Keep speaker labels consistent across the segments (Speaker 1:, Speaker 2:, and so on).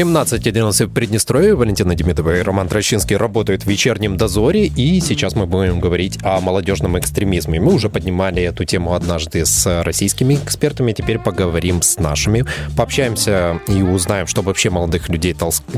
Speaker 1: 17.11 в Приднестровье. Валентина Демидова и Роман Трощинский работают в вечернем дозоре. И сейчас мы будем говорить о молодежном экстремизме. Мы уже поднимали эту тему однажды с российскими экспертами. Теперь поговорим с нашими. Пообщаемся и узнаем, что вообще молодых людей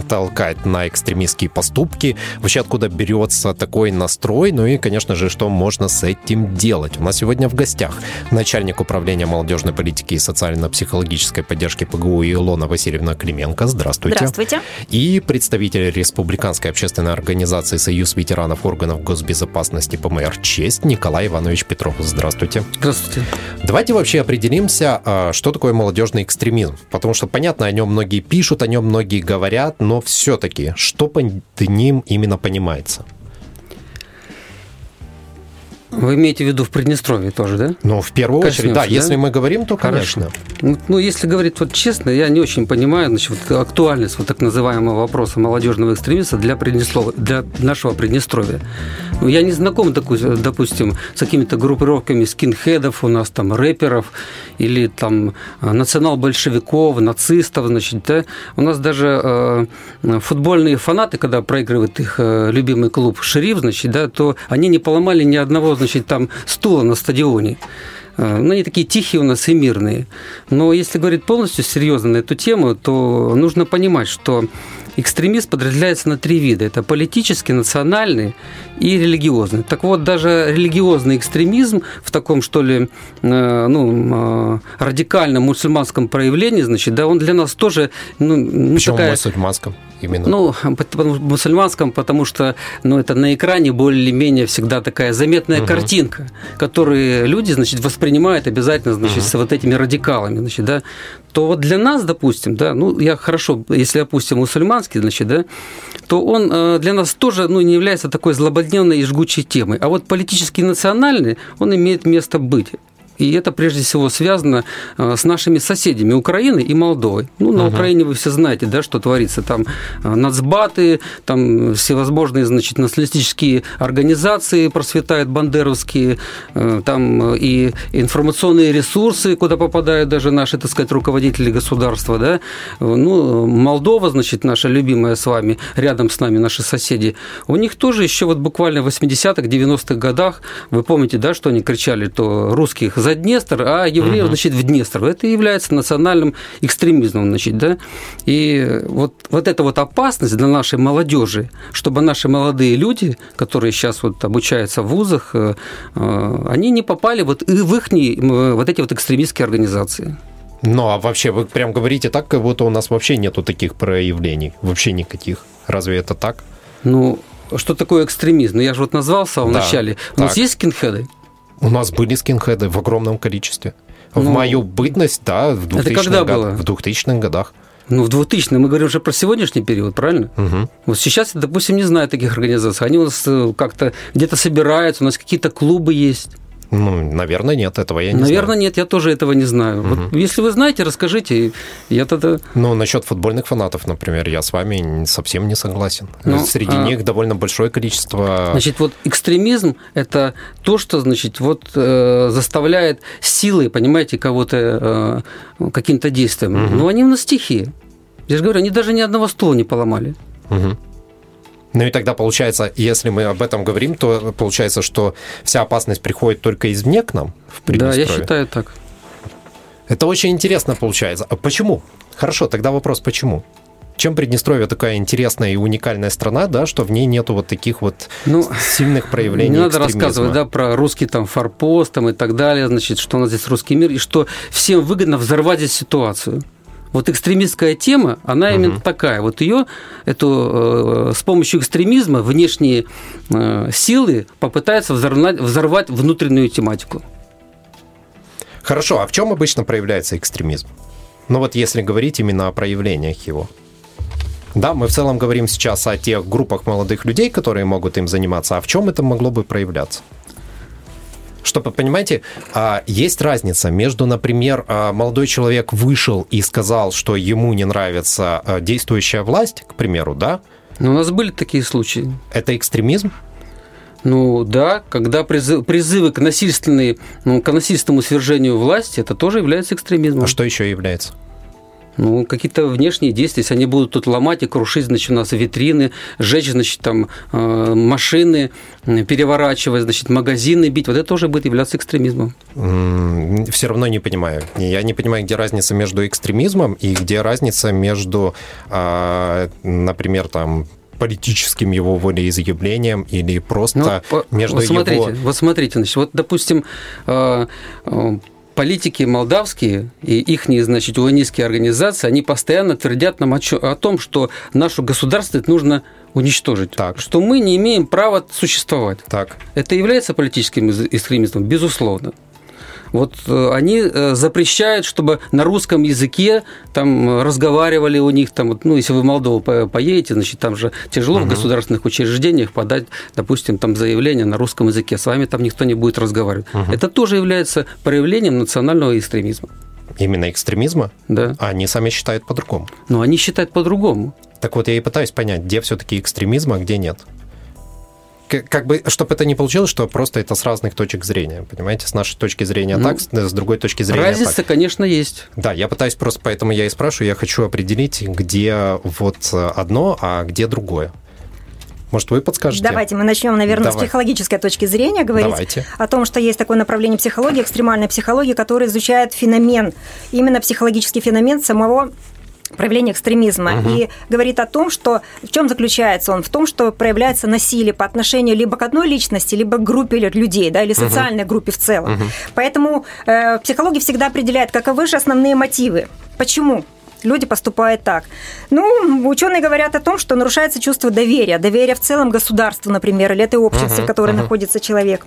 Speaker 1: толкает на экстремистские поступки. Вообще откуда берется такой настрой. Ну и, конечно же, что можно с этим делать. У нас сегодня в гостях начальник управления молодежной политики и социально-психологической поддержки ПГУ Илона Васильевна Клименко. Здравствуйте.
Speaker 2: Здравствуйте.
Speaker 1: И представитель Республиканской общественной организации «Союз ветеранов органов госбезопасности ПМР «Честь» Николай Иванович Петров. Здравствуйте.
Speaker 3: Здравствуйте.
Speaker 1: Давайте вообще определимся, а, что такое молодежный экстремизм. Потому что, понятно, о нем многие пишут, о нем многие говорят, но все-таки, что под ним именно понимается?
Speaker 3: Вы имеете в виду в Приднестровье тоже, да?
Speaker 1: Ну, в первую Коснемся, очередь, да. да. Если мы говорим, то, конечно.
Speaker 3: Ну, ну, если говорить вот честно, я не очень понимаю значит, вот, актуальность вот так называемого вопроса молодежного экстремиста для, Приднестровья, для нашего Приднестровья. Ну, я не знаком, допустим, с какими-то группировками скинхедов у нас, там, рэперов или там национал-большевиков, нацистов, значит, да. У нас даже э, футбольные фанаты, когда проигрывает их э, любимый клуб «Шериф», значит, да, то они не поломали ни одного значит, там стула на стадионе. Э, ну, они такие тихие у нас и мирные. Но если говорить полностью серьезно на эту тему, то нужно понимать, что экстремист подразделяется на три вида. Это политический, национальный и религиозный. Так вот, даже религиозный экстремизм в таком, что ли, э, ну, э, радикальном мусульманском проявлении, значит, да, он для нас тоже... Ну,
Speaker 1: Почему такая... мусульманском? именно?
Speaker 3: Ну, мусульманском, потому что ну, это на экране более-менее всегда такая заметная угу. картинка, которую люди, значит, воспринимают обязательно, значит, угу. с вот этими радикалами, значит, да, то вот для нас, допустим, да, ну, я хорошо, если опустим мусульманский, значит, да, то он э, для нас тоже, ну, не является такой злободневной и жгучей темой. А вот политический национальный, он имеет место быть. И это прежде всего связано э, с нашими соседями Украины и Молдовой. Ну, на угу. Украине вы все знаете, да, что творится. Там э, нацбаты, там всевозможные, значит, националистические организации просветают, бандеровские, э, там и информационные ресурсы, куда попадают даже наши, так сказать, руководители государства, да. Ну, Молдова, значит, наша любимая с вами, рядом с нами наши соседи, у них тоже еще вот буквально в 80-х, 90-х годах, вы помните, да, что они кричали, то русских за Днестр, а евреев, угу. значит, в Днестр. Это является национальным экстремизмом, значит, да. И вот, вот эта вот опасность для нашей молодежи, чтобы наши молодые люди, которые сейчас вот обучаются в вузах, э, э, они не попали вот в их вот эти вот экстремистские организации.
Speaker 1: Ну, а вообще, вы прям говорите так, как будто у нас вообще нету таких проявлений, вообще никаких. Разве это так?
Speaker 3: Ну, что такое экстремизм? Ну, я же вот назвал в да, начале. У так. нас есть скинхеды?
Speaker 1: У нас были скинхеды в огромном количестве. В ну, мою бытность, да, в 2000-х, это когда год, было? В 2000-х годах.
Speaker 3: Ну, в 2000 мы говорим уже про сегодняшний период, правильно? Угу. Вот сейчас, допустим, не знаю таких организаций. Они у нас э, как-то где-то собираются, у нас какие-то клубы есть.
Speaker 1: Ну, наверное, нет, этого я не
Speaker 3: наверное,
Speaker 1: знаю.
Speaker 3: Наверное, нет, я тоже этого не знаю. Угу. Вот, если вы знаете, расскажите, я тогда...
Speaker 1: Ну, насчет футбольных фанатов, например, я с вами совсем не согласен. Ну, Среди а... них довольно большое количество...
Speaker 3: Значит, вот экстремизм – это то, что, значит, вот э, заставляет силой, понимаете, кого-то э, каким-то действием. Угу. Но они у нас стихии. Я же говорю, они даже ни одного стула не поломали.
Speaker 1: Угу. Ну и тогда получается, если мы об этом говорим, то получается, что вся опасность приходит только извне к нам в
Speaker 3: Да, я считаю так.
Speaker 1: Это очень интересно получается. А почему? Хорошо, тогда вопрос, почему? Чем Приднестровье такая интересная и уникальная страна, да, что в ней нету вот таких вот ну, сильных проявлений Не
Speaker 3: надо рассказывать, да, про русский там форпост там, и так далее, значит, что у нас здесь русский мир, и что всем выгодно взорвать здесь ситуацию. Вот экстремистская тема, она угу. именно такая. Вот ее, эту, э, с помощью экстремизма внешние э, силы попытаются взорвать, взорвать внутреннюю тематику.
Speaker 1: Хорошо, а в чем обычно проявляется экстремизм? Ну вот если говорить именно о проявлениях его. Да, мы в целом говорим сейчас о тех группах молодых людей, которые могут им заниматься. А в чем это могло бы проявляться? Чтобы, понимаете, а, есть разница между, например, а, молодой человек вышел и сказал, что ему не нравится а, действующая власть, к примеру, да?
Speaker 3: Ну, у нас были такие случаи.
Speaker 1: Это экстремизм?
Speaker 3: Ну да, когда призывы к, насильственной, ну, к насильственному свержению власти, это тоже является экстремизмом.
Speaker 1: А что еще является?
Speaker 3: Ну, какие-то внешние действия, если они будут тут ломать и крушить, значит, у нас витрины, сжечь, значит, там э, машины, переворачивать, значит, магазины бить, вот это тоже будет являться экстремизмом.
Speaker 1: Все равно не понимаю. Я не понимаю, где разница между экстремизмом и где разница между, э, например, там, политическим его волеизъявлением или просто ну, между
Speaker 3: вот смотрите,
Speaker 1: его...
Speaker 3: Вот смотрите, значит, вот, допустим, э, политики молдавские и их, значит, уонистские организации, они постоянно твердят нам о, о том, что нашу государственность нужно уничтожить,
Speaker 1: так.
Speaker 3: что мы не имеем права существовать.
Speaker 1: Так.
Speaker 3: Это является политическим экстремизмом, безусловно. Вот э, они э, запрещают, чтобы на русском языке там разговаривали у них, там, ну, если вы в Молдову поедете, значит, там же тяжело угу. в государственных учреждениях подать, допустим, там заявление на русском языке, с вами там никто не будет разговаривать. Угу. Это тоже является проявлением национального экстремизма.
Speaker 1: Именно экстремизма?
Speaker 3: Да.
Speaker 1: А они сами считают по-другому.
Speaker 3: Ну, они считают по-другому.
Speaker 1: Так вот, я и пытаюсь понять, где все-таки экстремизм, а где нет как бы, чтобы это не получилось, что просто это с разных точек зрения, понимаете? С нашей точки зрения ну, так, с другой точки зрения
Speaker 3: Разница,
Speaker 1: так.
Speaker 3: конечно, есть.
Speaker 1: Да, я пытаюсь просто, поэтому я и спрашиваю, я хочу определить, где вот одно, а где другое. Может, вы подскажете?
Speaker 2: Давайте мы начнем, наверное, Давай. с психологической точки зрения говорить
Speaker 1: Давайте.
Speaker 2: о том, что есть такое направление психологии, экстремальной психологии, которое изучает феномен, именно психологический феномен самого проявление экстремизма угу. и говорит о том, что в чем заключается он? В том, что проявляется насилие по отношению либо к одной личности, либо к группе людей, да, или социальной угу. группе в целом. Угу. Поэтому э, психология всегда определяет, каковы же основные мотивы. Почему? люди поступают так. Ну, ученые говорят о том, что нарушается чувство доверия, доверия в целом государству, например, или этой общности, uh-huh, в которой uh-huh. находится человек.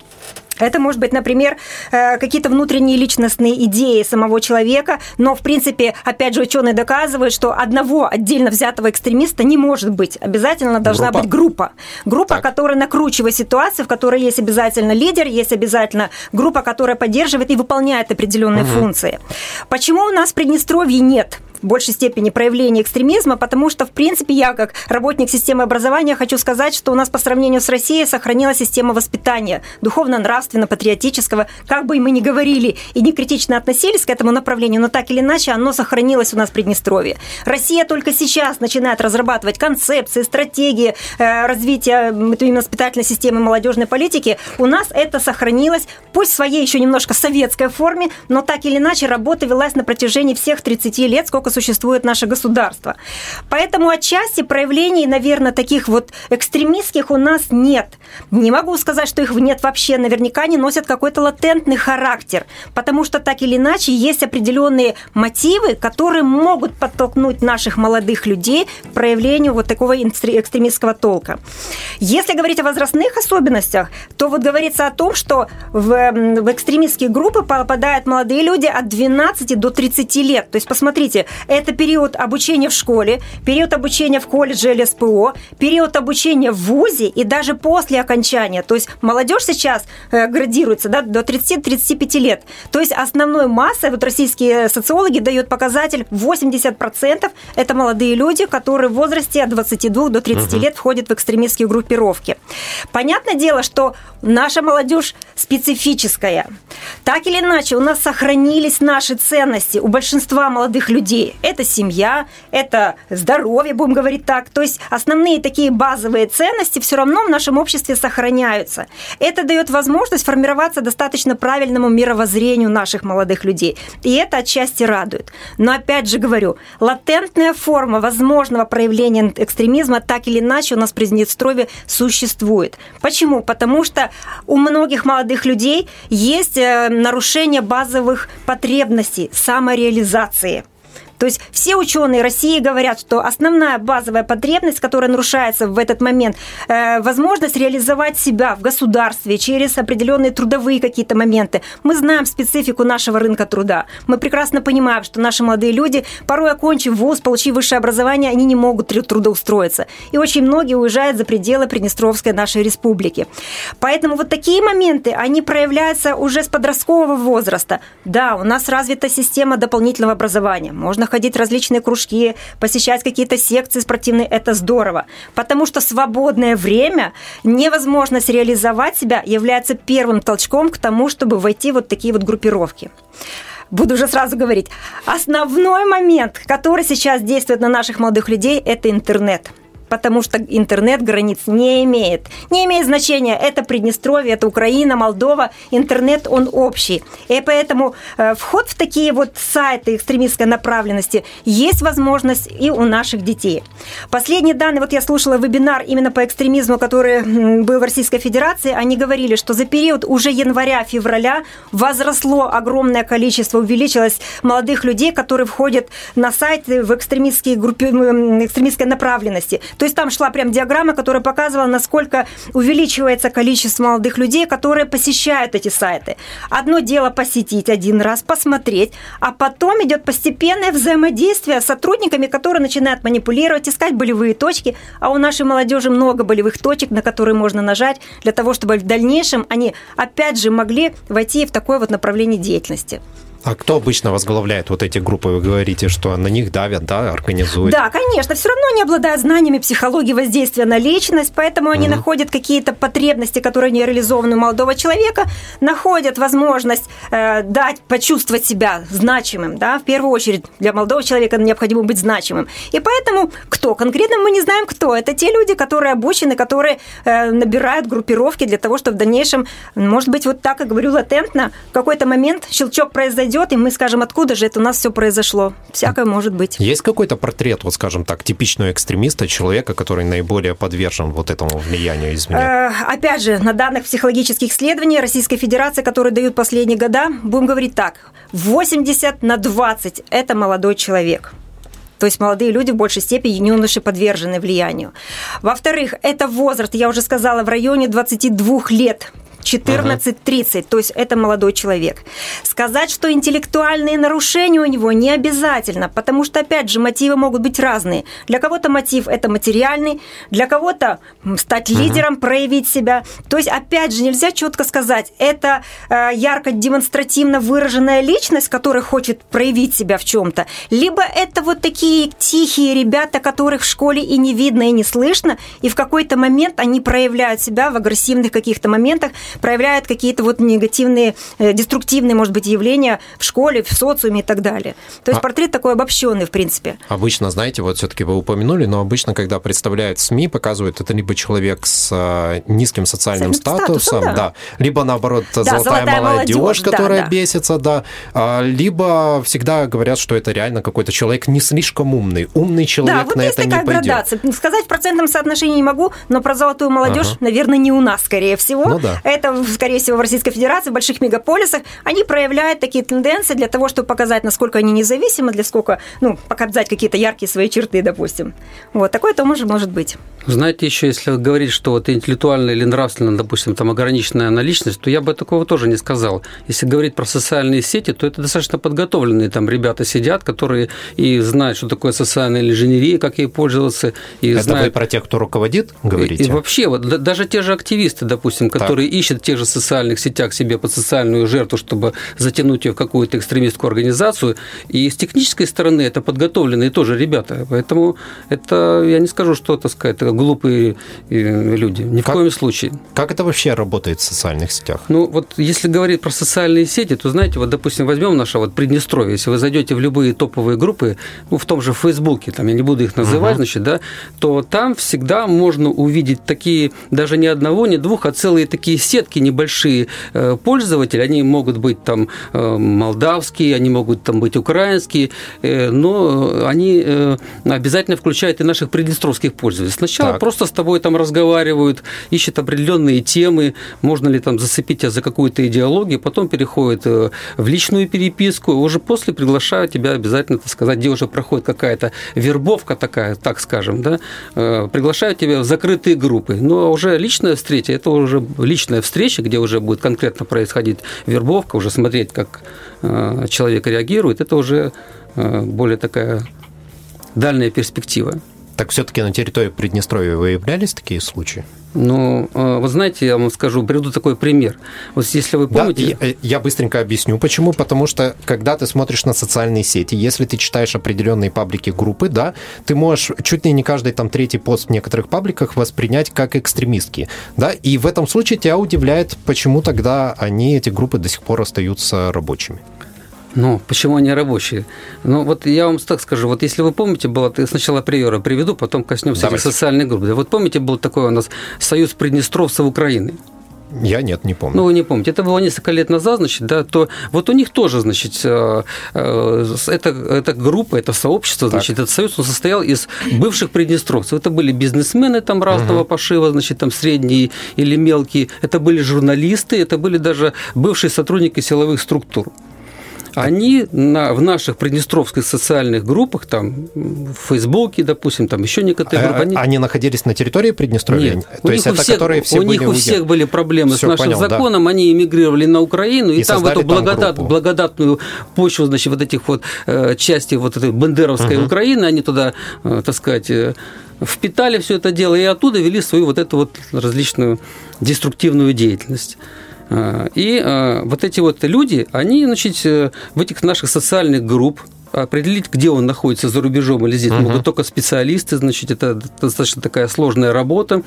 Speaker 2: Это может быть, например, э, какие-то внутренние личностные идеи самого человека, но, в принципе, опять же, ученые доказывают, что одного отдельно взятого экстремиста не может быть. Обязательно должна группа. быть группа. Группа, так. которая накручивает ситуацию, в которой есть обязательно лидер, есть обязательно группа, которая поддерживает и выполняет определенные угу. функции. Почему у нас в Приднестровье нет большей степени проявления экстремизма, потому что, в принципе, я как работник системы образования хочу сказать, что у нас по сравнению с Россией сохранилась система воспитания духовно-нравственно-патриотического, как бы мы ни говорили и не критично относились к этому направлению, но так или иначе оно сохранилось у нас в Приднестровье. Россия только сейчас начинает разрабатывать концепции, стратегии э, развития именно воспитательной системы молодежной политики. У нас это сохранилось, пусть в своей еще немножко советской форме, но так или иначе работа велась на протяжении всех 30 лет, сколько существует наше государство. Поэтому отчасти проявлений, наверное, таких вот экстремистских у нас нет. Не могу сказать, что их нет вообще. Наверняка они носят какой-то латентный характер, потому что так или иначе есть определенные мотивы, которые могут подтолкнуть наших молодых людей к проявлению вот такого экстремистского толка. Если говорить о возрастных особенностях, то вот говорится о том, что в, в экстремистские группы попадают молодые люди от 12 до 30 лет. То есть, посмотрите, это период обучения в школе, период обучения в колледже или СПО, период обучения в ВУЗе и даже после окончания. То есть молодежь сейчас э, градируется да, до 30-35 лет. То есть основной массой, вот российские социологи дают показатель 80% это молодые люди, которые в возрасте от 22 до 30 угу. лет входят в экстремистские группировки. Понятное дело, что наша молодежь специфическая. Так или иначе, у нас сохранились наши ценности у большинства молодых людей это семья, это здоровье, будем говорить так. То есть основные такие базовые ценности все равно в нашем обществе сохраняются. Это дает возможность формироваться достаточно правильному мировоззрению наших молодых людей. И это отчасти радует. Но опять же говорю, латентная форма возможного проявления экстремизма так или иначе у нас в Приднестровье существует. Почему? Потому что у многих молодых людей есть э, нарушение базовых потребностей самореализации – То есть все ученые России говорят, что основная базовая потребность, которая нарушается в этот момент, э, возможность реализовать себя в государстве через определенные трудовые какие-то моменты. Мы знаем специфику нашего рынка труда. Мы прекрасно понимаем, что наши молодые люди, порой окончив вуз, получив высшее образование, они не могут трудоустроиться. И очень многие уезжают за пределы Приднестровской нашей республики. Поэтому вот такие моменты, они проявляются уже с подросткового возраста. Да, у нас развита система дополнительного образования. Можно ходить в различные кружки, посещать какие-то секции спортивные. Это здорово. Потому что свободное время, невозможность реализовать себя является первым толчком к тому, чтобы войти в вот такие вот группировки буду уже сразу говорить. Основной момент, который сейчас действует на наших молодых людей, это интернет потому что интернет границ не имеет. Не имеет значения, это Приднестровье, это Украина, Молдова, интернет, он общий. И поэтому э, вход в такие вот сайты экстремистской направленности есть возможность и у наших детей. Последние данные, вот я слушала вебинар именно по экстремизму, который был в Российской Федерации, они говорили, что за период уже января-февраля возросло огромное количество, увеличилось молодых людей, которые входят на сайты в экстремистские группы, экстремистской направленности. То есть там шла прям диаграмма, которая показывала, насколько увеличивается количество молодых людей, которые посещают эти сайты. Одно дело посетить один раз, посмотреть, а потом идет постепенное взаимодействие с сотрудниками, которые начинают манипулировать, искать болевые точки, а у нашей молодежи много болевых точек, на которые можно нажать для того, чтобы в дальнейшем они опять же могли войти в такое вот направление деятельности.
Speaker 1: А кто обычно возглавляет вот эти группы? Вы говорите, что на них давят, да, организуют?
Speaker 2: Да, конечно. Все равно они обладают знаниями психологии воздействия на личность, поэтому они угу. находят какие-то потребности, которые не реализованы у молодого человека, находят возможность э, дать, почувствовать себя значимым, да, в первую очередь для молодого человека необходимо быть значимым. И поэтому кто? Конкретно мы не знаем, кто. Это те люди, которые обучены, которые э, набирают группировки для того, чтобы в дальнейшем, может быть, вот так, как говорю, латентно, в какой-то момент щелчок произойдет, придет, и мы скажем, откуда же это у нас все произошло. Всякое может быть.
Speaker 1: Есть какой-то портрет, вот скажем так, типичного экстремиста, человека, который наиболее подвержен вот этому влиянию извне? Э,
Speaker 2: опять же, на данных психологических исследований Российской Федерации, которые дают последние года, будем говорить так, 80 на 20 – это молодой человек. То есть молодые люди в большей степени юноши подвержены влиянию. Во-вторых, это возраст, я уже сказала, в районе 22 лет 14-30, ага. то есть это молодой человек. Сказать, что интеллектуальные нарушения у него не обязательно, потому что, опять же, мотивы могут быть разные. Для кого-то мотив – это материальный, для кого-то стать ага. лидером, проявить себя. То есть, опять же, нельзя четко сказать, это э, ярко демонстративно выраженная личность, которая хочет проявить себя в чем-то, либо это вот такие тихие ребята, которых в школе и не видно, и не слышно, и в какой-то момент они проявляют себя в агрессивных каких-то моментах, проявляет какие-то вот негативные, э, деструктивные, может быть, явления в школе, в социуме и так далее. То есть а... портрет такой обобщенный, в принципе.
Speaker 1: Обычно, знаете, вот все-таки вы упомянули, но обычно, когда представляют СМИ, показывают, это либо человек с э, низким социальным статусом, статусом да. да, либо наоборот да, золотая, золотая молодежь, молодежь которая да, бесится, да, а, либо всегда говорят, что это реально какой-то человек не слишком умный, умный человек да, вот на это не пойдет. градация.
Speaker 2: Сказать в процентном соотношении не могу, но про золотую молодежь, ага. наверное, не у нас, скорее всего. Ну, да. Это это, скорее всего, в Российской Федерации, в больших мегаполисах, они проявляют такие тенденции для того, чтобы показать, насколько они независимы, для сколько, ну, показать какие-то яркие свои черты, допустим. Вот, такое тоже может быть.
Speaker 3: Знаете, еще если говорить, что вот интеллектуально или нравственно, допустим, там ограниченная наличность, то я бы такого тоже не сказал. Если говорить про социальные сети, то это достаточно подготовленные там ребята сидят, которые и знают, что такое социальная инженерия, как ей пользоваться. И
Speaker 1: это
Speaker 3: знают...
Speaker 1: вы про тех, кто руководит, говорите?
Speaker 3: И, и вообще, вот даже те же активисты, допустим, которые так. ищут в тех же социальных сетях себе под социальную жертву, чтобы затянуть ее в какую-то экстремистскую организацию, и с технической стороны это подготовленные тоже ребята. Поэтому это, я не скажу, что, так сказать, глупые э, люди. Ни как, в коем случае.
Speaker 1: Как это вообще работает в социальных сетях?
Speaker 3: Ну, вот если говорить про социальные сети, то, знаете, вот, допустим, возьмем наше вот Приднестровье. Если вы зайдете в любые топовые группы, ну, в том же Фейсбуке, там, я не буду их называть, угу. значит, да, то там всегда можно увидеть такие, даже не одного, не двух, а целые такие сетки небольшие э, пользователи. Они могут быть там э, молдавские, они могут там быть украинские, но они обязательно включают и наших приднестровских пользователей. Сначала так. просто с тобой там разговаривают, ищут определенные темы, можно ли там зацепить тебя за какую-то идеологию, потом переходит э, в личную переписку, уже после приглашают тебя обязательно, так сказать, где уже проходит какая-то вербовка такая, так скажем, да, э, приглашают тебя в закрытые группы. Но уже личная встреча, это уже личная встреча, где уже будет конкретно происходить вербовка, уже смотреть, как э, человек реагирует, это уже более такая дальняя перспектива.
Speaker 1: Так все-таки на территории Приднестровья выявлялись такие случаи?
Speaker 3: Ну, э, вы знаете, я вам скажу, приведу такой пример. Вот если вы помните...
Speaker 1: Да, я, я быстренько объясню, почему. Потому что, когда ты смотришь на социальные сети, если ты читаешь определенные паблики группы, да, ты можешь чуть ли не каждый там третий пост в некоторых пабликах воспринять как экстремистский, да, и в этом случае тебя удивляет, почему тогда они, эти группы, до сих пор остаются рабочими.
Speaker 3: Ну, почему они рабочие? Ну, вот я вам так скажу, вот если вы помните, было, сначала приора приведу, потом коснемся этих социальных групп. Вот помните, был такой у нас Союз Приднестровцев Украины?
Speaker 1: Я нет, не помню.
Speaker 3: Ну, вы не помните. Это было несколько лет назад, значит, да, то вот у них тоже, значит, э, э, это, это группа, это сообщество, так. значит, этот союз, он состоял из бывших приднестровцев. Это были бизнесмены там разного угу. пошива, значит, там средние или мелкие. Это были журналисты, это были даже бывшие сотрудники силовых структур они на, в наших приднестровских социальных группах, там, в Фейсбуке, допустим, там еще некоторые
Speaker 1: а, группы. Они... они находились на территории Приднестровья?
Speaker 3: Нет. То у есть это всех, которые все У них у всех были проблемы Все, с нашим понял, законом, да. они эмигрировали на Украину, и, и там в эту благодат, благодатную почву, значит, вот этих вот э, частей вот этой бандеровской угу. Украины, они туда, э, так сказать, э, впитали все это дело и оттуда вели свою вот эту вот различную деструктивную деятельность. А, и а, вот эти вот люди, они, значит, э, в этих наших социальных групп, определить, где он находится за рубежом или здесь, uh-huh. могут только специалисты, значит, это достаточно такая сложная работа.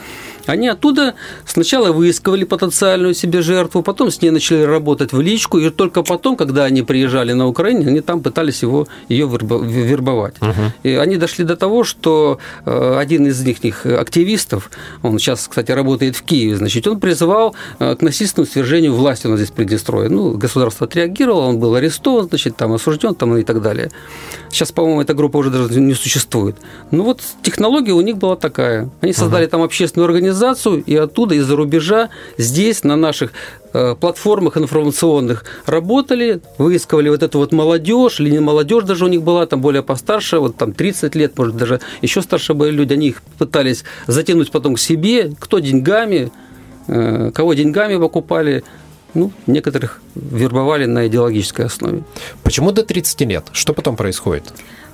Speaker 3: Они оттуда сначала выискивали потенциальную себе жертву, потом с ней начали работать в личку, и только потом, когда они приезжали на Украину, они там пытались его, ее вербовать. Uh-huh. И они дошли до того, что э, один из них активистов, он сейчас, кстати, работает в Киеве, значит, он призывал э, к насильственному свержению власти у нас здесь Приднестровье. Ну, государство отреагировало, он был арестован, значит, там осужден там, и так далее. Сейчас, по-моему, эта группа уже даже не существует. Ну вот технология у них была такая. Они создали uh-huh. там общественную организацию, и оттуда, из-за рубежа, здесь, на наших э, платформах информационных работали, выискивали вот эту вот молодежь, или не молодежь даже у них была, там более постарше, вот там 30 лет, может, даже еще старше были люди, они их пытались затянуть потом к себе, кто деньгами, э, кого деньгами покупали, ну, некоторых вербовали на идеологической основе.
Speaker 1: Почему до 30 лет? Что потом происходит?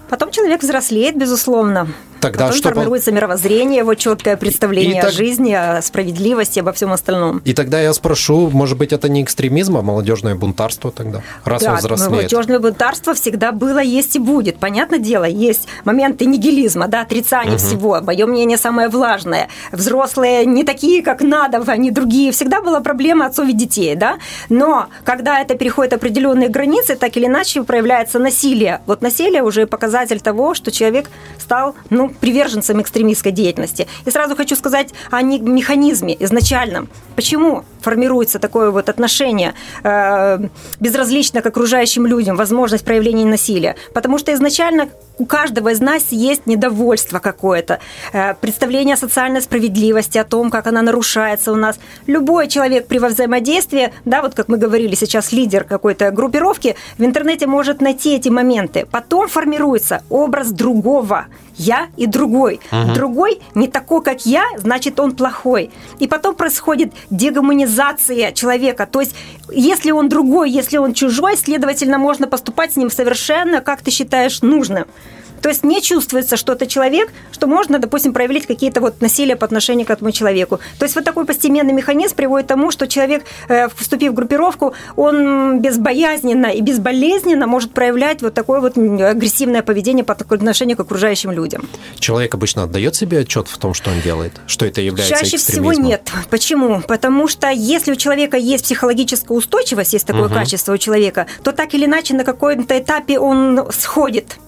Speaker 2: Потом человек взрослеет, безусловно.
Speaker 1: Тогда
Speaker 2: Потом
Speaker 1: что
Speaker 2: формируется мировоззрение, его четкое представление и о так... жизни, о справедливости, обо всем остальном.
Speaker 1: И тогда я спрошу, может быть, это не экстремизм, а молодежное бунтарство тогда, раз да, он взрослеет?
Speaker 2: молодежное бунтарство всегда было, есть и будет. Понятное дело, есть моменты нигилизма, да, отрицания угу. всего. Мое мнение самое влажное. Взрослые не такие, как надо, они другие. Всегда была проблема отцов и детей, да. Но когда это переходит определенные границы, так или иначе проявляется насилие. Вот насилие уже показатель того, что человек стал, ну, приверженцем экстремистской деятельности. И сразу хочу сказать о механизме изначальном. Почему формируется такое вот отношение э, безразлично к окружающим людям, возможность проявления насилия? Потому что изначально у каждого из нас есть недовольство какое-то, э, представление о социальной справедливости, о том, как она нарушается у нас. Любой человек при взаимодействии, да, вот как мы говорили сейчас, лидер какой-то группировки, в интернете может найти эти моменты. Потом формируется образ другого, я и другой. Ага. Другой не такой, как я, значит, он плохой. И потом происходит дегуманизация человека. То есть, если он другой, если он чужой, следовательно, можно поступать с ним совершенно, как ты считаешь, нужным. То есть не чувствуется, что это человек, что можно, допустим, проявить какие-то вот насилия по отношению к этому человеку. То есть вот такой постепенный механизм приводит к тому, что человек, э, вступив в группировку, он безбоязненно и безболезненно может проявлять вот такое вот агрессивное поведение по отношению к окружающим людям.
Speaker 1: Человек обычно отдает себе отчет в том, что он делает, что это является
Speaker 2: Чаще всего нет. Почему? Потому что если у человека есть психологическая устойчивость, есть такое угу. качество у человека, то так или иначе на каком-то этапе он сходит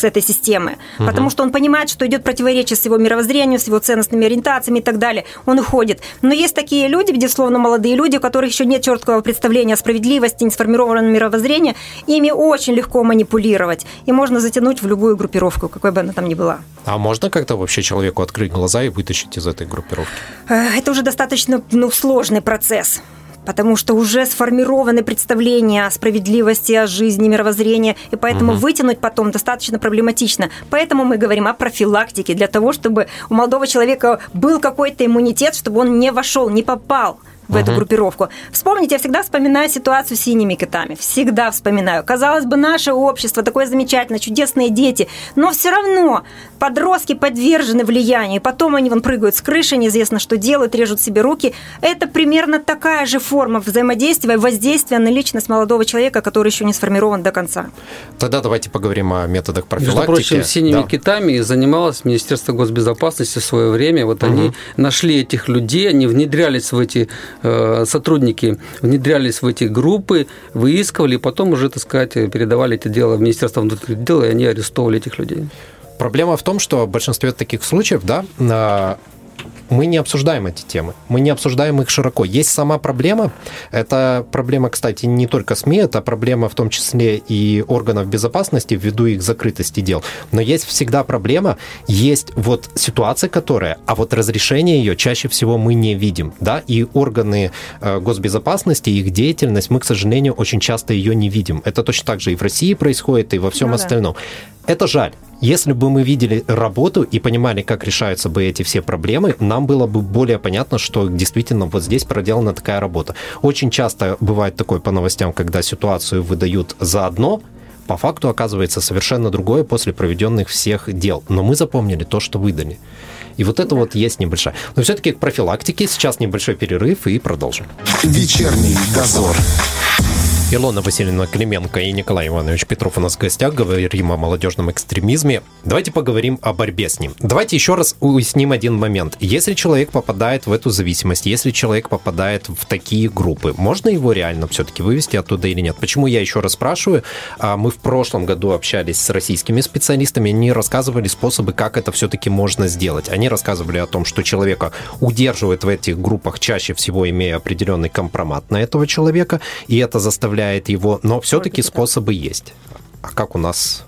Speaker 2: с этой системы, угу. потому что он понимает, что идет противоречие с его мировоззрением, с его ценностными ориентациями и так далее. Он уходит. Но есть такие люди, безусловно, молодые люди, у которых еще нет четкого представления о справедливости, не сформированного мировоззрения, ими очень легко манипулировать, и можно затянуть в любую группировку, какой бы она там ни была.
Speaker 1: А можно как-то вообще человеку открыть глаза и вытащить из этой группировки?
Speaker 2: Э, это уже достаточно ну, сложный процесс потому что уже сформированы представления о справедливости, о жизни, мировоззрении, и поэтому угу. вытянуть потом достаточно проблематично. Поэтому мы говорим о профилактике, для того, чтобы у молодого человека был какой-то иммунитет, чтобы он не вошел, не попал в эту группировку. Вспомните, я всегда вспоминаю ситуацию с синими китами. Всегда вспоминаю. Казалось бы, наше общество такое замечательное, чудесные дети, но все равно подростки подвержены влиянию. Потом они вон прыгают с крыши, неизвестно, что делают, режут себе руки. Это примерно такая же форма взаимодействия, воздействия на личность молодого человека, который еще не сформирован до конца.
Speaker 1: Тогда давайте поговорим о методах профилактики. Между
Speaker 3: прочим, синими да. китами занималось Министерство госбезопасности в свое время. Вот угу. они нашли этих людей, они внедрялись в эти сотрудники внедрялись в эти группы, выискивали, и потом уже, так сказать, передавали это дело в Министерство внутренних дел, и они арестовывали этих людей.
Speaker 1: Проблема в том, что в большинстве таких случаев, да, мы не обсуждаем эти темы, мы не обсуждаем их широко. Есть сама проблема, это проблема, кстати, не только СМИ, это проблема в том числе и органов безопасности ввиду их закрытости дел. Но есть всегда проблема, есть вот ситуация, которая, а вот разрешение ее чаще всего мы не видим, да, и органы э, госбезопасности, их деятельность, мы, к сожалению, очень часто ее не видим. Это точно так же и в России происходит, и во всем ну, остальном. Да. Это жаль. Если бы мы видели работу и понимали, как решаются бы эти все проблемы, нам было бы более понятно, что действительно вот здесь проделана такая работа. Очень часто бывает такое по новостям, когда ситуацию выдают за одно, по факту оказывается совершенно другое после проведенных всех дел. Но мы запомнили то, что выдали. И вот это вот есть небольшая. Но все-таки к профилактике сейчас небольшой перерыв и продолжим.
Speaker 4: Вечерний дозор.
Speaker 1: Илона Васильевна Клименко и Николай Иванович Петров у нас в гостях. Говорим о молодежном экстремизме. Давайте поговорим о борьбе с ним. Давайте еще раз уясним один момент. Если человек попадает в эту зависимость, если человек попадает в такие группы, можно его реально все-таки вывести оттуда или нет? Почему я еще раз спрашиваю? А, мы в прошлом году общались с российскими специалистами, они рассказывали способы, как это все-таки можно сделать. Они рассказывали о том, что человека удерживают в этих группах чаще всего, имея определенный компромат на этого человека, и это заставляет заставляет его, но все-таки способы есть. А как у нас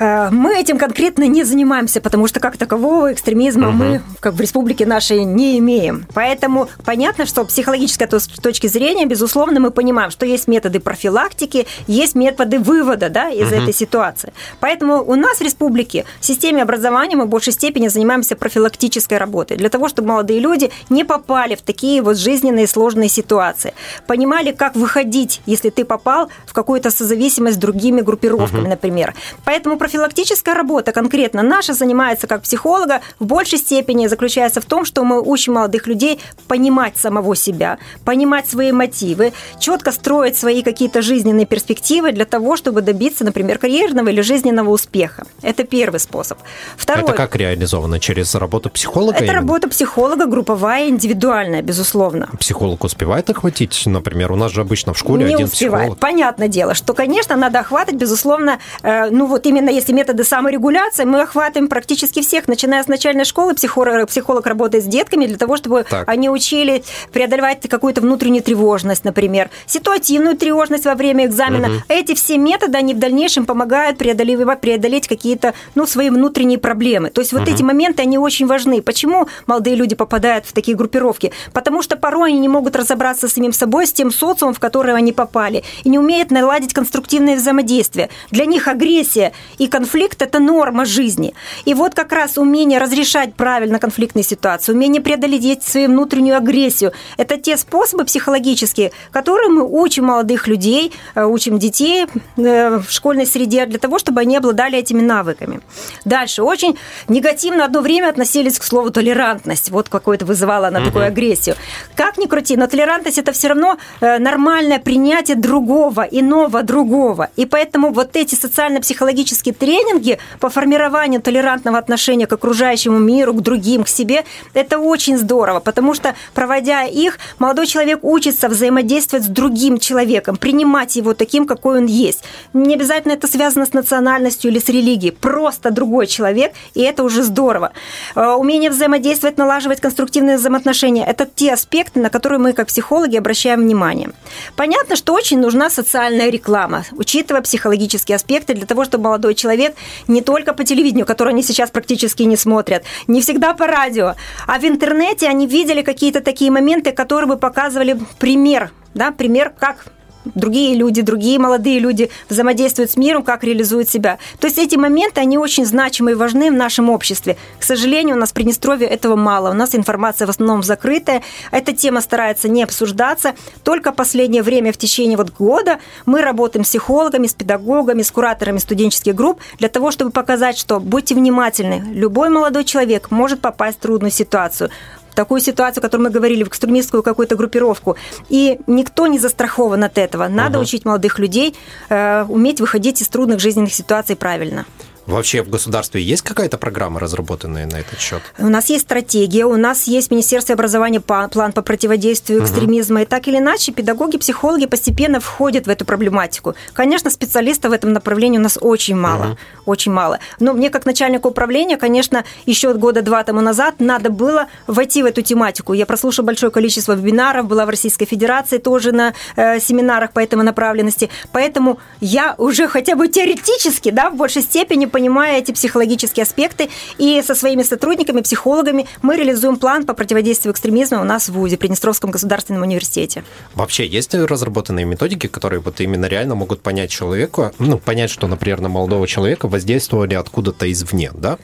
Speaker 2: мы этим конкретно не занимаемся, потому что как такового экстремизма угу. мы как в республике нашей не имеем. Поэтому понятно, что психологической точки зрения, безусловно, мы понимаем, что есть методы профилактики, есть методы вывода да, из угу. этой ситуации. Поэтому у нас в республике в системе образования мы в большей степени занимаемся профилактической работой, для того, чтобы молодые люди не попали в такие вот жизненные сложные ситуации, понимали, как выходить, если ты попал в какую-то созависимость с другими группировками, угу. например. Поэтому профилактическая работа конкретно наша занимается как психолога в большей степени заключается в том, что мы учим молодых людей понимать самого себя, понимать свои мотивы, четко строить свои какие-то жизненные перспективы для того, чтобы добиться, например, карьерного или жизненного успеха. Это первый способ.
Speaker 1: Второй. Это как реализовано? Через работу психолога? Это
Speaker 2: именно? работа психолога, групповая, индивидуальная, безусловно.
Speaker 1: Психолог успевает охватить, например, у нас же обычно в школе Не один успевает. психолог.
Speaker 2: Понятное дело, что, конечно, надо охватывать, безусловно, э, ну вот именно если методы саморегуляции, мы охватываем практически всех, начиная с начальной школы. Психолог, психолог работает с детками для того, чтобы так. они учили преодолевать какую-то внутреннюю тревожность, например, ситуативную тревожность во время экзамена. Угу. Эти все методы, они в дальнейшем помогают преодолевать, преодолеть какие-то ну, свои внутренние проблемы. То есть вот угу. эти моменты, они очень важны. Почему молодые люди попадают в такие группировки? Потому что порой они не могут разобраться с самим собой, с тем социумом, в который они попали, и не умеют наладить конструктивное взаимодействие. Для них агрессия и конфликт – это норма жизни. И вот как раз умение разрешать правильно конфликтные ситуации, умение преодолеть свою внутреннюю агрессию – это те способы психологические, которые мы учим молодых людей, э, учим детей э, в школьной среде для того, чтобы они обладали этими навыками. Дальше. Очень негативно одно время относились к слову толерантность. Вот какое-то вызывала она угу. такую агрессию. Как ни крути, но толерантность – это все равно э, нормальное принятие другого, иного другого. И поэтому вот эти социально-психологические тренинги по формированию толерантного отношения к окружающему миру, к другим, к себе, это очень здорово, потому что, проводя их, молодой человек учится взаимодействовать с другим человеком, принимать его таким, какой он есть. Не обязательно это связано с национальностью или с религией, просто другой человек, и это уже здорово. Э, умение взаимодействовать, налаживать конструктивные взаимоотношения – это те аспекты, на которые мы, как психологи, обращаем внимание. Понятно, что очень нужна социальная реклама, учитывая психологические аспекты, для того, чтобы молодой человек не только по телевидению, которое они сейчас практически не смотрят, не всегда по радио, а в интернете они видели какие-то такие моменты, которые бы показывали пример, да, пример, как другие люди, другие молодые люди взаимодействуют с миром, как реализуют себя. То есть эти моменты, они очень значимы и важны в нашем обществе. К сожалению, у нас в Приднестровье этого мало. У нас информация в основном закрытая. Эта тема старается не обсуждаться. Только последнее время, в течение вот года, мы работаем с психологами, с педагогами, с кураторами студенческих групп для того, чтобы показать, что будьте внимательны. Любой молодой человек может попасть в трудную ситуацию такую ситуацию, о которой мы говорили, в экстремистскую какую-то группировку. И никто не застрахован от этого. Надо угу. учить молодых людей э, уметь выходить из трудных жизненных ситуаций правильно.
Speaker 1: Вообще в государстве есть какая-то программа, разработанная на этот счет?
Speaker 2: У нас есть стратегия, у нас есть Министерство образования план по противодействию экстремизма. Угу. И так или иначе, педагоги, психологи постепенно входят в эту проблематику. Конечно, специалистов в этом направлении у нас очень мало. Угу. Очень мало. Но мне, как начальнику управления, конечно, еще года два тому назад надо было войти в эту тематику. Я прослушала большое количество вебинаров, была в Российской Федерации тоже на э, семинарах по этой направленности. Поэтому я уже хотя бы теоретически, да, в большей степени понимая эти психологические аспекты, и со своими сотрудниками, психологами мы реализуем план по противодействию экстремизму у нас в ВУЗе, Приднестровском государственном университете.
Speaker 1: Вообще есть разработанные методики, которые вот именно реально могут понять человеку, ну, понять, что, например, на молодого человека воздействовали откуда-то извне, да?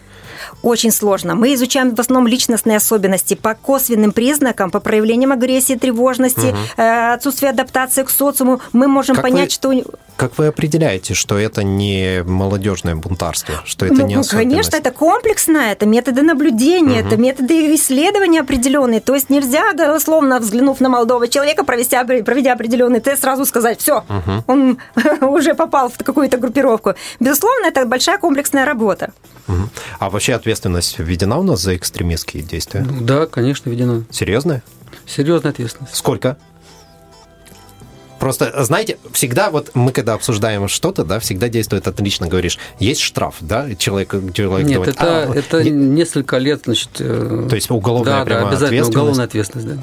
Speaker 2: Очень сложно. Мы изучаем в основном личностные особенности по косвенным признакам, по проявлениям агрессии, тревожности, угу. отсутствия адаптации к социуму. Мы можем как понять, вы, что...
Speaker 1: Как вы определяете, что это не молодежное бунтарство, что это ну, не особенность?
Speaker 2: Конечно, это комплексно, это методы наблюдения, угу. это методы исследования определенные. То есть нельзя, условно, взглянув на молодого человека, провести, проведя определенный тест, сразу сказать, все, угу. он уже попал в какую-то группировку. Безусловно, это большая комплексная работа.
Speaker 1: Угу. А вообще ответственность введена у нас за экстремистские действия?
Speaker 3: Да, конечно, введена.
Speaker 1: Серьезная?
Speaker 3: Серьезная ответственность.
Speaker 1: Сколько? Просто, знаете, всегда вот мы, когда обсуждаем что-то, да, всегда действует отлично, говоришь, есть штраф, да, человек, человек
Speaker 3: Нет, говорит, это, а, это не... несколько лет, значит...
Speaker 1: Э, То есть уголовная
Speaker 3: да, прямо да, обязательно ответственность. уголовная ответственность, да.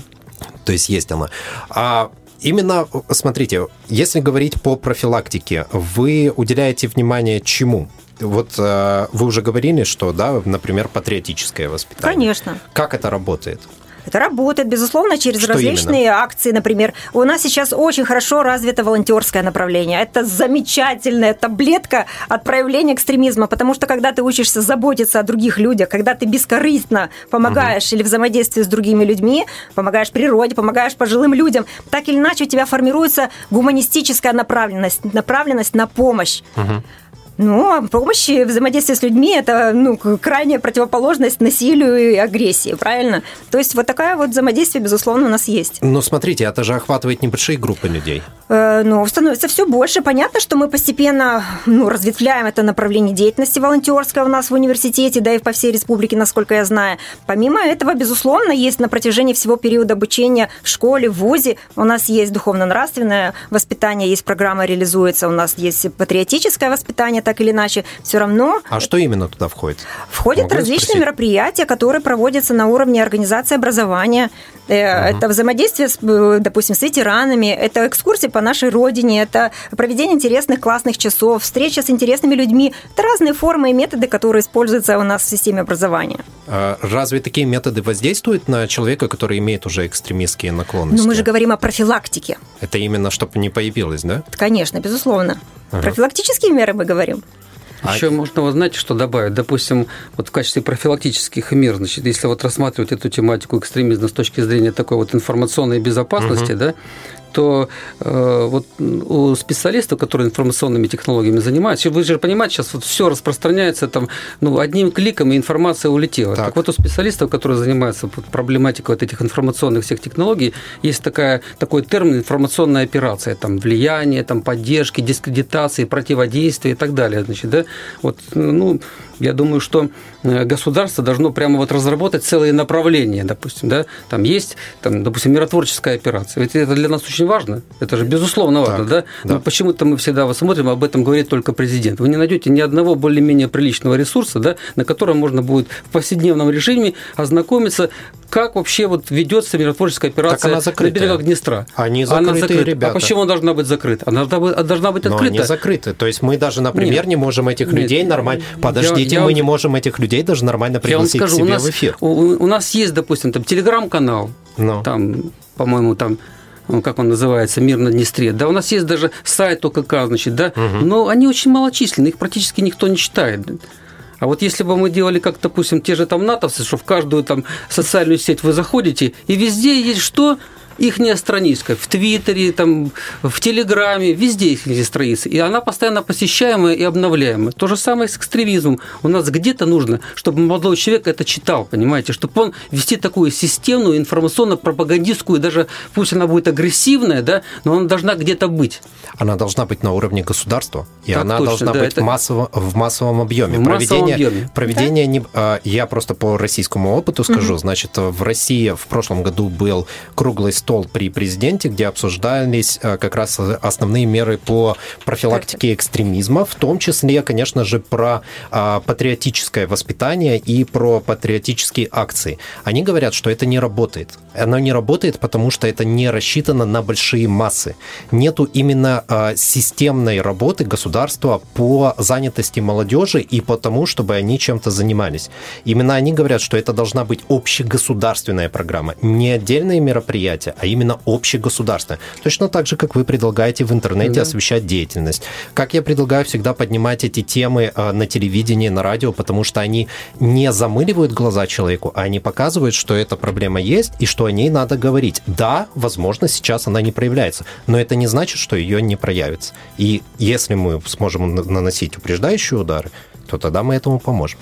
Speaker 1: То есть есть она. А именно, смотрите, если говорить по профилактике, вы уделяете внимание чему? Вот э, вы уже говорили, что, да, например, патриотическое воспитание.
Speaker 2: Конечно.
Speaker 1: Как это работает?
Speaker 2: Это работает, безусловно, через что различные именно? акции, например. У нас сейчас очень хорошо развито волонтерское направление. Это замечательная таблетка от проявления экстремизма, потому что когда ты учишься заботиться о других людях, когда ты бескорыстно помогаешь угу. или взаимодействуешь с другими людьми, помогаешь природе, помогаешь пожилым людям, так или иначе у тебя формируется гуманистическая направленность, направленность на помощь. Угу. Ну, а помощь и взаимодействие с людьми – это ну, крайняя противоположность насилию и агрессии, правильно? То есть вот такая вот взаимодействие, безусловно, у нас есть.
Speaker 1: Но смотрите, это же охватывает небольшие группы людей.
Speaker 2: Э, ну, становится все больше. Понятно, что мы постепенно ну, разветвляем это направление деятельности волонтерское у нас в университете, да и по всей республике, насколько я знаю. Помимо этого, безусловно, есть на протяжении всего периода обучения в школе, в ВУЗе, у нас есть духовно-нравственное воспитание, есть программа реализуется, у нас есть патриотическое воспитание, так или иначе, все равно...
Speaker 1: А что именно туда входит?
Speaker 2: Входят Могу различные спросить? мероприятия, которые проводятся на уровне организации образования. Угу. Это взаимодействие, с, э, допустим, с ветеранами, это экскурсии по нашей родине, это проведение интересных классных часов, встреча с интересными людьми. Это разные формы и методы, которые используются у нас в системе образования.
Speaker 1: А разве такие методы воздействуют на человека, который имеет уже экстремистские наклонности?
Speaker 2: Ну, мы же говорим о профилактике.
Speaker 1: Это именно, чтобы не появилось, да?
Speaker 2: Конечно, безусловно. Ага. Профилактические меры мы говорим.
Speaker 3: Еще а... можно, вот знаете, что добавить? Допустим, вот в качестве профилактических мер, значит, если вот рассматривать эту тематику экстремизма с точки зрения такой вот информационной безопасности, угу. да, что э, вот у специалистов, которые информационными технологиями занимаются, вы же понимаете, сейчас вот все распространяется там, ну, одним кликом и информация улетела. Так, так вот у специалистов, которые занимаются проблематикой вот этих информационных всех технологий, есть такая, такой термин информационная операция, там влияние, там поддержки, дискредитации, противодействия и так далее. Значит, да? Вот, ну, я думаю, что э, государство должно прямо вот разработать целые направления, допустим, да, там есть, там, допустим, миротворческая операция. Ведь это для нас очень важно, это же безусловно важно, так, да? Но да. почему-то мы всегда вот смотрим, об этом говорит только президент. Вы не найдете ни одного более-менее приличного ресурса, да, на котором можно будет в повседневном режиме ознакомиться, как вообще вот ведется миротворческая операция на берегах Днестра.
Speaker 1: Они закрытые, она закрыта.
Speaker 3: ребята. А почему она должна быть закрыта? Она должна быть, должна быть открыта.
Speaker 1: Но они закрыты. То есть мы даже, например, нет, не можем этих нет, людей нормально... Подождите, я, мы я... не можем этих людей даже нормально пригласить я вам скажу, к себе
Speaker 3: у нас,
Speaker 1: в эфир.
Speaker 3: У, у нас есть, допустим, там телеграм-канал, Но. Ну. там, по-моему, там ну, как он называется, «Мир на Днестре». Да, у нас есть даже сайт ОКК, значит, да, угу. но они очень малочисленны, их практически никто не читает. А вот если бы мы делали, как, допустим, те же там натовцы, что в каждую там социальную сеть вы заходите, и везде есть что? Их страничка в Твиттере, там, в Телеграме, везде их страницы. И она постоянно посещаемая и обновляемая. То же самое с экстремизмом. У нас где-то нужно, чтобы молодой человек это читал, понимаете, чтобы он вести такую системную, информационно-пропагандистскую, даже пусть она будет агрессивная, да, но она должна где-то быть.
Speaker 1: Она должна быть на уровне государства, и так она точно, должна да, быть это... массово, в массовом объеме. В проведение, массовом объеме. проведение да? не, а, я просто по российскому опыту скажу, угу. значит, в России в прошлом году был круглый стол при президенте, где обсуждались э, как раз основные меры по профилактике экстремизма, в том числе, конечно же, про а, патриотическое воспитание и про патриотические акции. Они говорят, что это не работает. Оно не работает, потому что это не рассчитано на большие массы. Нету именно а, системной работы государства по занятости молодежи и по тому, чтобы они чем-то занимались. Именно они говорят, что это должна быть общегосударственная программа, не отдельные мероприятия, а именно общегосударственное. Точно так же, как вы предлагаете в интернете да. освещать деятельность. Как я предлагаю всегда поднимать эти темы э, на телевидении, на радио, потому что они не замыливают глаза человеку, а они показывают, что эта проблема есть и что о ней надо говорить. Да, возможно, сейчас она не проявляется, но это не значит, что ее не проявится. И если мы сможем наносить упреждающие удары, то тогда мы этому поможем.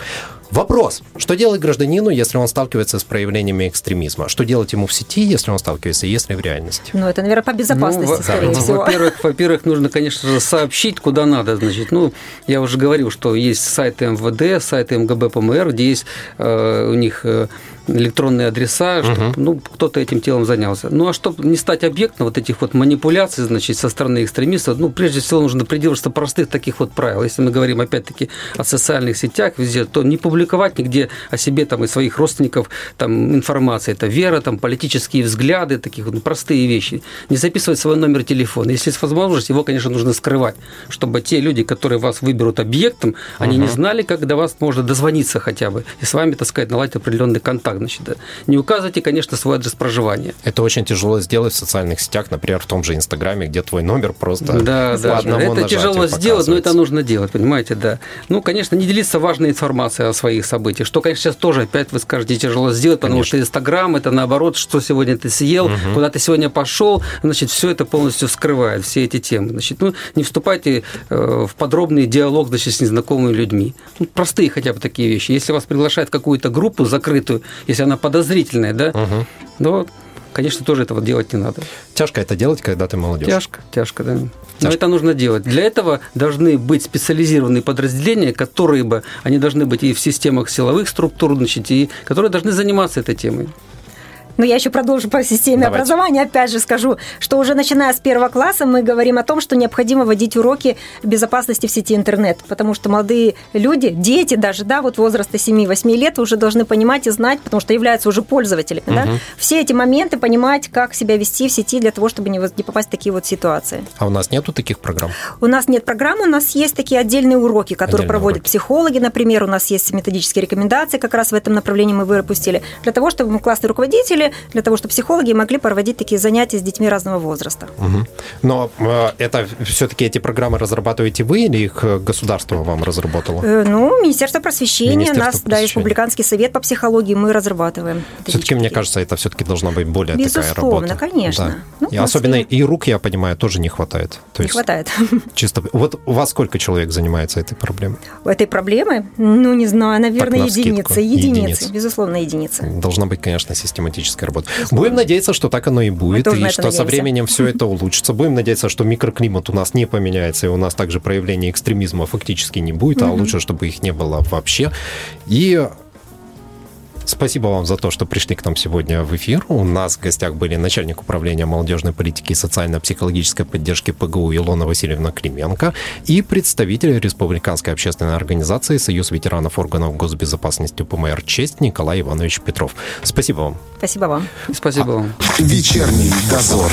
Speaker 1: Вопрос. Что делать гражданину, если он сталкивается с проявлениями экстремизма? Что делать ему в сети, если он сталкивается, если в реальности?
Speaker 2: Ну, это, наверное, по безопасности, ну, скорее
Speaker 3: да. всего. Во-первых, во-первых, нужно, конечно же, сообщить, куда надо. Значит, ну, я уже говорил, что есть сайты МВД, сайты МГБ ПМР, где есть э, у них э, электронные адреса, чтобы угу. ну, кто-то этим телом занялся. Ну, а чтобы не стать объектом вот этих вот манипуляций, значит, со стороны экстремистов, ну, прежде всего, нужно придерживаться простых таких вот правил. Если мы говорим, опять-таки, о социальных сетях везде, то не публиковать нигде о себе там и своих родственников там информации. Это вера, там, политические взгляды, такие вот простые вещи. Не записывать свой номер телефона. Если есть возможность, его, конечно, нужно скрывать, чтобы те люди, которые вас выберут объектом, они угу. не знали, как до вас можно дозвониться хотя бы и с вами, так сказать, наладить определенный контакт значит, не указывайте, конечно, свой адрес проживания.
Speaker 1: Это очень тяжело сделать в социальных сетях, например, в том же Инстаграме, где твой номер просто
Speaker 3: да, да, это тяжело сделать, но это нужно делать, понимаете, да. Ну, конечно, не делиться важной информацией о своих событиях, что, конечно, сейчас тоже опять вы скажете тяжело сделать, потому конечно. что Инстаграм это наоборот, что сегодня ты съел, угу. куда ты сегодня пошел, значит, все это полностью скрывает, все эти темы. Значит, ну, не вступайте э, в подробный диалог значит, с незнакомыми людьми. Ну, простые хотя бы такие вещи. Если вас приглашают в какую-то группу закрытую, если она подозрительная, да, угу. но, конечно, тоже этого делать не надо.
Speaker 1: Тяжко это делать, когда ты молодежь.
Speaker 3: Тяжко, тяжко, да. Но это нужно делать. Для этого должны быть специализированные подразделения, которые бы, они должны быть и в системах силовых структур, значит, и которые должны заниматься этой темой.
Speaker 2: Но я еще продолжу по системе Давайте. образования. Опять же скажу, что уже начиная с первого класса мы говорим о том, что необходимо вводить уроки безопасности в сети интернет, потому что молодые люди, дети даже, да, вот возраста 7-8 лет уже должны понимать и знать, потому что являются уже пользователями, угу. да, все эти моменты понимать, как себя вести в сети для того, чтобы не попасть в такие вот ситуации.
Speaker 1: А у нас нету таких программ?
Speaker 2: У нас нет программ, у нас есть такие отдельные уроки, которые Отдельные проводят уроки. психологи, например, у нас есть методические рекомендации, как раз в этом направлении мы выпустили, для того, чтобы мы классные руководители вообще для того, чтобы психологи могли проводить такие занятия с детьми разного возраста.
Speaker 1: Угу. Но э, это все-таки эти программы разрабатываете вы или их государство вам разработало?
Speaker 2: Э, ну, Министерство просвещения, Министерство нас, просвещения. да, республиканский совет по психологии мы разрабатываем.
Speaker 1: Все-таки, мне кажется, это все-таки должна быть более
Speaker 2: Безусловно,
Speaker 1: такая работа.
Speaker 2: конечно.
Speaker 1: Да. Ну, и особенно и рук, я понимаю, тоже не хватает.
Speaker 2: То не есть хватает.
Speaker 1: Чисто. Вот у вас сколько человек занимается этой проблемой?
Speaker 2: Этой проблемой? Ну, не знаю, наверное, единицы. Единицы, безусловно, единицы.
Speaker 1: Должна быть, конечно, систематическая работа. Безусловно. Будем надеяться, что так оно и будет, и что надеемся. со временем все это улучшится. Будем надеяться, что микроклимат у нас не поменяется, и у нас также проявления экстремизма фактически не будет, а лучше, чтобы их не было вообще. И Спасибо вам за то, что пришли к нам сегодня в эфир. У нас в гостях были начальник управления молодежной политики и социально-психологической поддержки ПГУ Илона Васильевна Клименко и представитель Республиканской общественной организации Союз ветеранов органов госбезопасности ПМР «Честь» Николай Иванович Петров. Спасибо вам.
Speaker 2: Спасибо вам.
Speaker 3: Спасибо вам.
Speaker 4: Вечерний дозор.